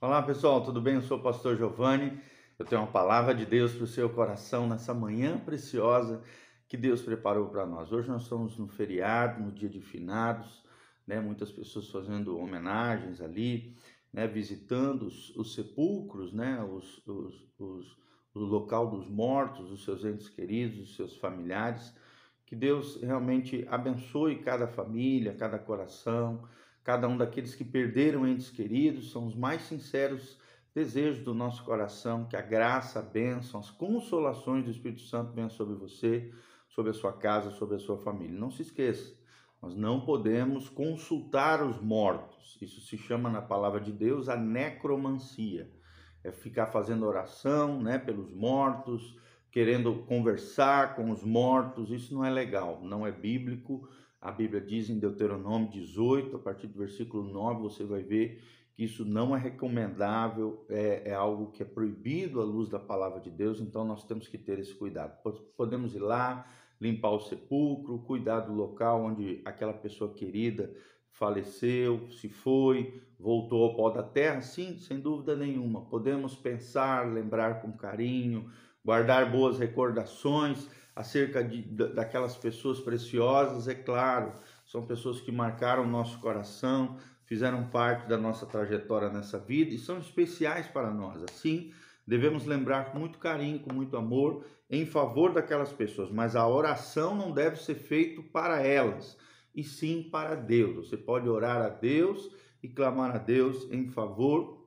Olá pessoal, tudo bem? Eu sou o pastor Giovanni. Eu tenho uma palavra de Deus para o seu coração nessa manhã preciosa que Deus preparou para nós. Hoje nós estamos no feriado, no dia de finados, né? Muitas pessoas fazendo homenagens ali, né? Visitando os, os sepulcros, né? Os, os, os, o local dos mortos, os seus entes queridos, os seus familiares. Que Deus realmente abençoe cada família, cada coração cada um daqueles que perderam entes queridos, são os mais sinceros desejos do nosso coração, que a graça, a bênção, as consolações do Espírito Santo venham sobre você, sobre a sua casa, sobre a sua família. Não se esqueça, nós não podemos consultar os mortos. Isso se chama na palavra de Deus a necromancia. É ficar fazendo oração, né, pelos mortos, querendo conversar com os mortos. Isso não é legal, não é bíblico. A Bíblia diz em Deuteronômio 18, a partir do versículo 9, você vai ver que isso não é recomendável, é, é, algo que é proibido à luz da palavra de Deus, então nós temos que ter esse cuidado. Podemos ir lá, limpar o sepulcro, cuidar do local onde aquela pessoa querida faleceu, se foi, voltou ao pó da terra? Sim, sem dúvida nenhuma. Podemos pensar, lembrar com carinho, guardar boas recordações acerca de, daquelas pessoas preciosas, é claro, são pessoas que marcaram o nosso coração, fizeram parte da nossa trajetória nessa vida e são especiais para nós. Assim, devemos lembrar com muito carinho, com muito amor, em favor daquelas pessoas, mas a oração não deve ser feita para elas, e sim para Deus. Você pode orar a Deus e clamar a Deus em favor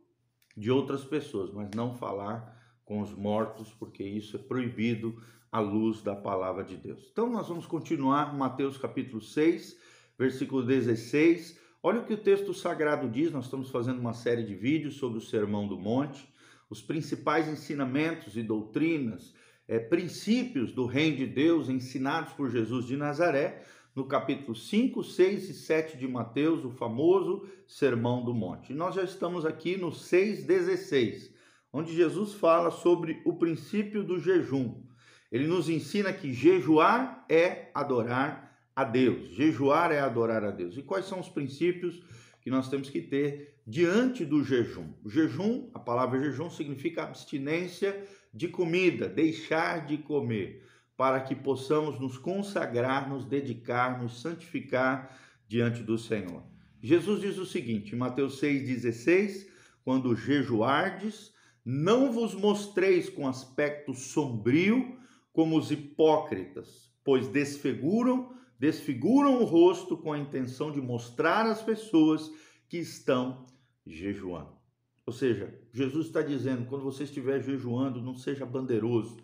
de outras pessoas, mas não falar com os mortos, porque isso é proibido à luz da palavra de Deus. Então nós vamos continuar Mateus capítulo 6, versículo 16. Olha o que o texto sagrado diz, nós estamos fazendo uma série de vídeos sobre o Sermão do Monte, os principais ensinamentos e doutrinas, é, princípios do reino de Deus ensinados por Jesus de Nazaré, no capítulo 5, 6 e 7 de Mateus, o famoso Sermão do Monte. E nós já estamos aqui no 6,16, onde Jesus fala sobre o princípio do jejum. Ele nos ensina que jejuar é adorar a Deus. Jejuar é adorar a Deus. E quais são os princípios que nós temos que ter diante do jejum? O jejum, a palavra jejum significa abstinência de comida, deixar de comer, para que possamos nos consagrar, nos dedicar, nos santificar diante do Senhor. Jesus diz o seguinte, em Mateus 6,16: Quando jejuardes, não vos mostreis com aspecto sombrio, como os hipócritas, pois desfiguram, desfiguram o rosto com a intenção de mostrar às pessoas que estão jejuando. Ou seja, Jesus está dizendo: quando você estiver jejuando, não seja bandeiroso,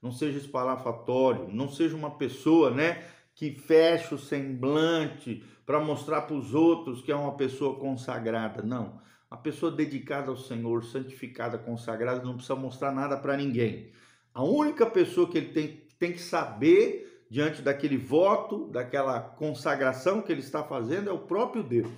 não seja espalafatório, não seja uma pessoa, né, que fecha o semblante para mostrar para os outros que é uma pessoa consagrada. Não. A pessoa dedicada ao Senhor, santificada, consagrada, não precisa mostrar nada para ninguém. A única pessoa que ele tem, tem que saber diante daquele voto, daquela consagração que ele está fazendo é o próprio Deus.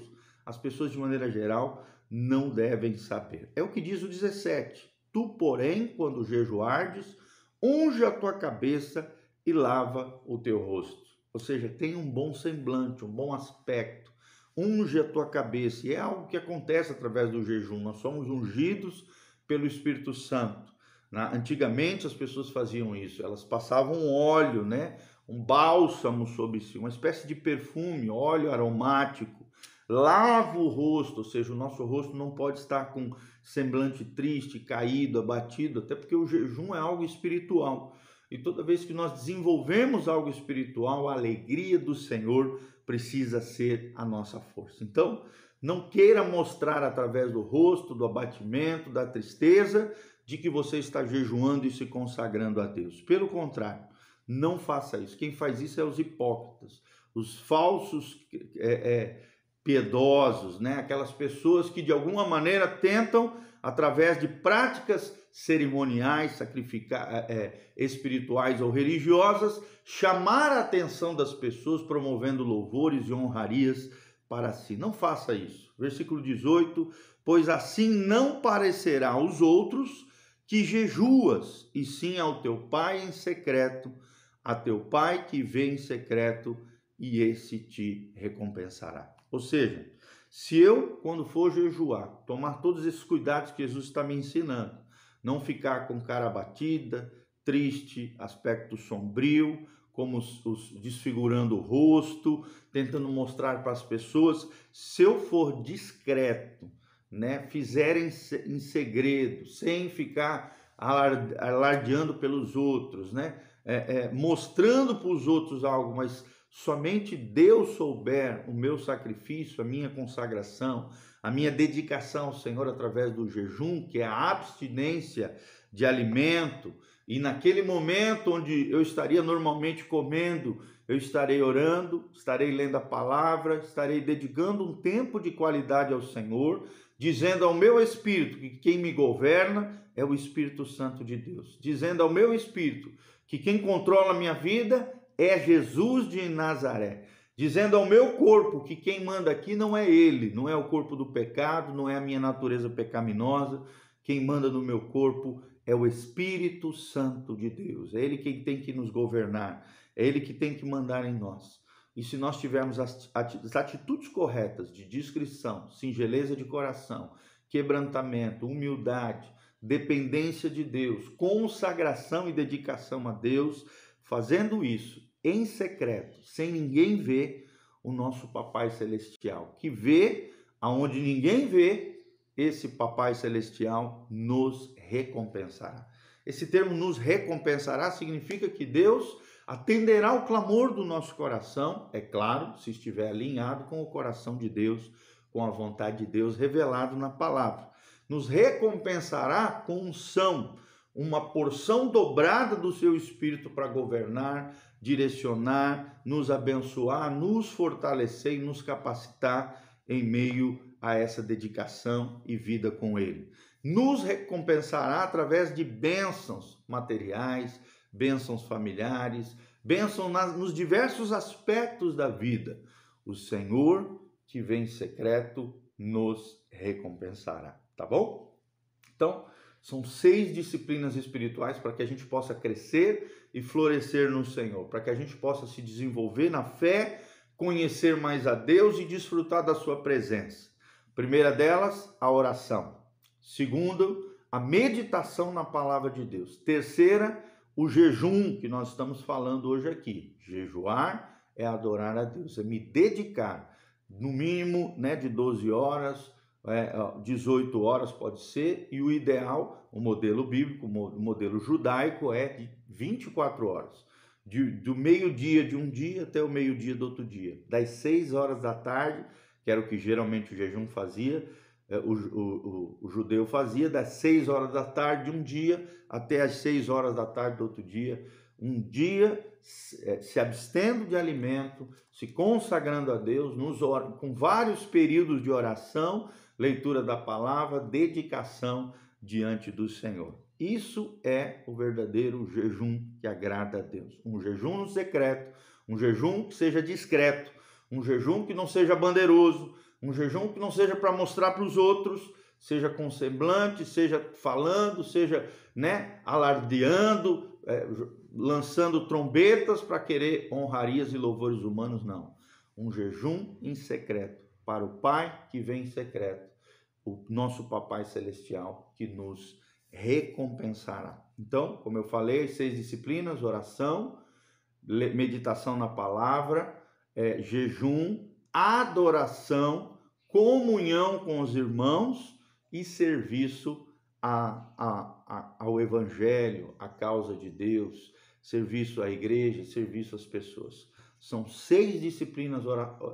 As pessoas, de maneira geral, não devem saber. É o que diz o 17. Tu, porém, quando jejuardes, unge a tua cabeça e lava o teu rosto. Ou seja, tem um bom semblante, um bom aspecto. Unge a tua cabeça. E é algo que acontece através do jejum. Nós somos ungidos pelo Espírito Santo. Antigamente as pessoas faziam isso, elas passavam óleo, né? um bálsamo sobre si, uma espécie de perfume, óleo aromático. Lava o rosto, ou seja, o nosso rosto não pode estar com semblante triste, caído, abatido, até porque o jejum é algo espiritual. E toda vez que nós desenvolvemos algo espiritual, a alegria do Senhor precisa ser a nossa força. Então, não queira mostrar através do rosto, do abatimento, da tristeza, de que você está jejuando e se consagrando a Deus. Pelo contrário, não faça isso. Quem faz isso é os hipócritas, os falsos é, é, piedosos, né? aquelas pessoas que de alguma maneira tentam, através de práticas cerimoniais, é, é, espirituais ou religiosas, chamar a atenção das pessoas, promovendo louvores e honrarias para si. Não faça isso. Versículo 18: Pois assim não parecerá aos outros que jejuas, e sim ao teu pai em secreto, a teu pai que vê em secreto, e esse te recompensará. Ou seja, Se eu, quando for jejuar, tomar todos esses cuidados que Jesus está me ensinando, não ficar com cara batida, triste, aspecto sombrio, como os, os, desfigurando o rosto, tentando mostrar para as pessoas. Se eu for discreto, né, fizerem em segredo, sem ficar alardeando pelos outros, né, é, é, mostrando para os outros algo, mas somente Deus souber o meu sacrifício, a minha consagração, a minha dedicação ao Senhor através do jejum, que é a abstinência de alimento, e naquele momento onde eu estaria normalmente comendo, eu estarei orando, estarei lendo a palavra, estarei dedicando um tempo de qualidade ao Senhor, dizendo ao meu espírito que quem me governa é o Espírito Santo de Deus, dizendo ao meu espírito que quem controla a minha vida é Jesus de Nazaré, dizendo ao meu corpo que quem manda aqui não é ele, não é o corpo do pecado, não é a minha natureza pecaminosa, quem manda no meu corpo é o Espírito Santo de Deus. É Ele quem tem que nos governar, é Ele que tem que mandar em nós. E se nós tivermos as atitudes corretas de discrição, singeleza de coração, quebrantamento, humildade, dependência de Deus, consagração e dedicação a Deus, fazendo isso em secreto, sem ninguém ver, o nosso Papai Celestial, que vê aonde ninguém vê, esse Papai Celestial nos recompensará. Esse termo nos recompensará significa que Deus atenderá o clamor do nosso coração, é claro, se estiver alinhado com o coração de Deus, com a vontade de Deus revelado na palavra. Nos recompensará com unção, uma porção dobrada do seu espírito para governar, direcionar, nos abençoar, nos fortalecer e nos capacitar em meio a essa dedicação e vida com Ele. Nos recompensará através de bênçãos materiais, bênçãos familiares, bênçãos nos diversos aspectos da vida. O Senhor, que vem em secreto, nos recompensará, tá bom? Então, são seis disciplinas espirituais para que a gente possa crescer e florescer no Senhor, para que a gente possa se desenvolver na fé, conhecer mais a Deus e desfrutar da sua presença. Primeira delas, a oração. Segundo, a meditação na palavra de Deus. Terceira, o jejum que nós estamos falando hoje aqui. Jejuar é adorar a Deus, é me dedicar, no mínimo, né, de 12 horas, é, 18 horas pode ser, e o ideal, o modelo bíblico, o modelo judaico é de 24 horas. De, do meio-dia de um dia até o meio-dia do outro dia. Das 6 horas da tarde que era o que geralmente o jejum fazia, o, o, o, judeu fazia, das seis horas da tarde de um dia até as seis horas da tarde do outro dia. Um dia é, se abstendo de alimento, se consagrando a Deus, nos, com vários períodos de oração, leitura da palavra, dedicação diante do Senhor. Isso é o verdadeiro jejum que agrada a Deus. Um jejum no secreto, um jejum que seja discreto, um jejum que não seja bandeiroso, um jejum que não seja para mostrar para os outros, seja com semblante, seja falando, seja né, alardeando, é, lançando trombetas para querer honrarias e louvores humanos, não. Um jejum em secreto para o Pai que vem em secreto, o nosso Papai Celestial que nos recompensará. Então, como eu falei, seis disciplinas: oração, meditação na palavra, é, jejum, adoração, comunhão com os irmãos e serviço a, a, a, ao Evangelho, à causa de Deus, serviço à igreja, serviço às pessoas. São seis disciplinas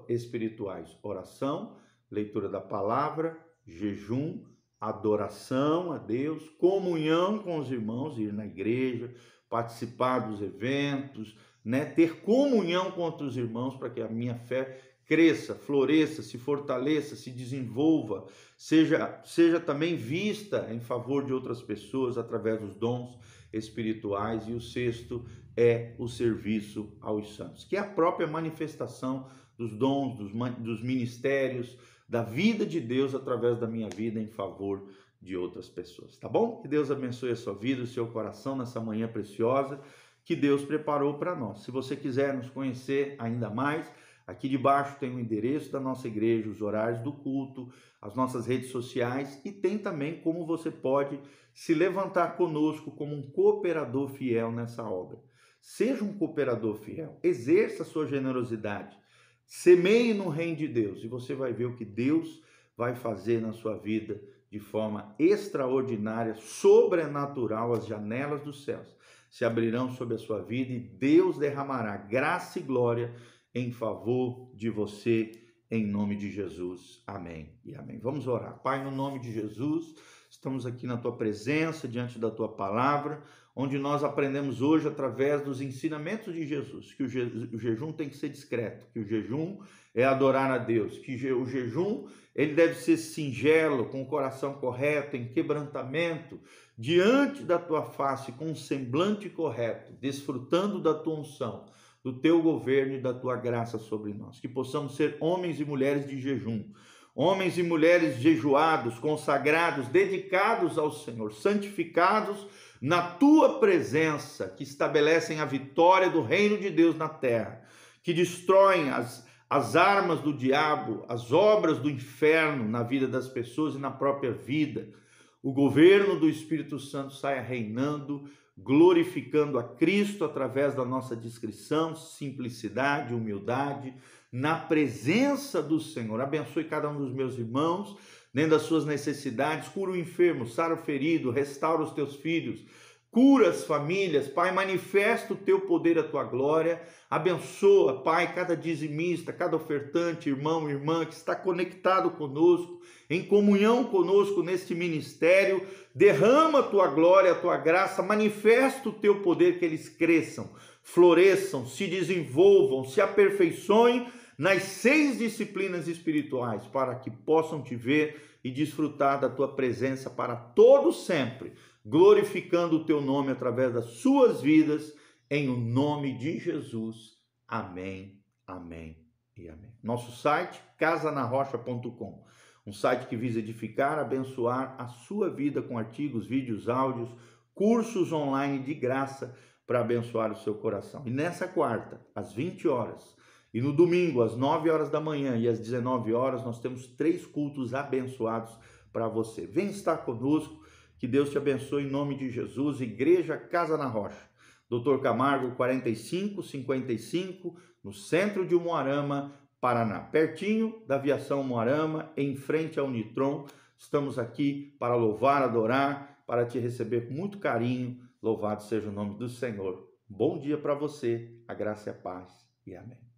espirituais: oração, leitura da palavra, jejum, adoração a Deus, comunhão com os irmãos, ir na igreja, participar dos eventos, né? ter comunhão com outros irmãos para que a minha fé cresça, floresça, se fortaleça, se desenvolva, seja, seja também vista em favor de outras pessoas através dos dons espirituais. E o sexto é o serviço aos santos, que é a própria manifestação dos dons, dos, dos ministérios, da vida de Deus através da minha vida em favor de outras pessoas, tá bom? Que Deus abençoe a sua vida, o seu coração nessa manhã preciosa que Deus preparou para nós. Se você quiser nos conhecer ainda mais, Aqui debaixo tem o endereço da nossa igreja, os horários do culto, as nossas redes sociais e tem também como você pode se levantar conosco como um cooperador fiel nessa obra. Seja um cooperador fiel, exerça a sua generosidade, semeie no reino de Deus e você vai ver o que Deus vai fazer na sua vida de forma extraordinária, sobrenatural, as janelas dos céus se abrirão sobre a sua vida e Deus derramará graça e glória em favor de você, em nome de Jesus. Amém e amém. Vamos orar. Pai, no nome de Jesus, estamos aqui na tua presença, diante da tua palavra, onde nós aprendemos hoje, através dos ensinamentos de Jesus, que o, je o jejum tem que ser discreto, que o jejum é adorar a Deus, que o jejum ele deve ser singelo, com o coração correto, em quebrantamento, diante da tua face, com um semblante correto, desfrutando da tua unção, do teu governo e da tua graça sobre nós. Que possamos ser homens e mulheres de jejum, homens e mulheres jejuados, consagrados, dedicados ao Senhor, santificados na tua presença, que estabelecem a vitória do reino de Deus na terra, que destroem as as armas do diabo, as obras do inferno na vida das pessoas e na própria vida. O governo do Espírito Santo saia reinando, glorificando a Cristo através da nossa discrição, simplicidade, humildade, na presença do Senhor. Abençoe cada um dos meus irmãos, dentro das suas necessidades, cura o enfermo, sara o ferido, restaura os teus filhos Cura as famílias, Pai, manifesta o teu poder, a tua glória. Abençoa, Pai, cada dizimista, cada ofertante, irmão, irmã que está conectado conosco, em comunhão conosco neste ministério. Derrama a tua glória, a tua graça, manifesta o teu poder, que eles cresçam, floresçam, se desenvolvam, se aperfeiçoem nas seis disciplinas espirituais, para que possam te ver e desfrutar da tua presença para todo sempre glorificando o teu nome através das suas vidas, em o nome de Jesus. Amém, amém e amém. Nosso site, casanarrocha.com, um site que visa edificar, abençoar a sua vida com artigos, vídeos, áudios, cursos online de graça para abençoar o seu coração. E nessa quarta, às 20 horas, e no domingo, às 9 horas da manhã e às 19 horas, nós temos três cultos abençoados para você. Vem estar conosco que Deus te abençoe em nome de Jesus. Igreja Casa na Rocha. Doutor Camargo 4555, no centro de Moarama, Paraná, pertinho da aviação Moarama, em frente ao Nitron. Estamos aqui para louvar, adorar, para te receber com muito carinho. Louvado seja o nome do Senhor. Bom dia para você, a graça e a paz e amém.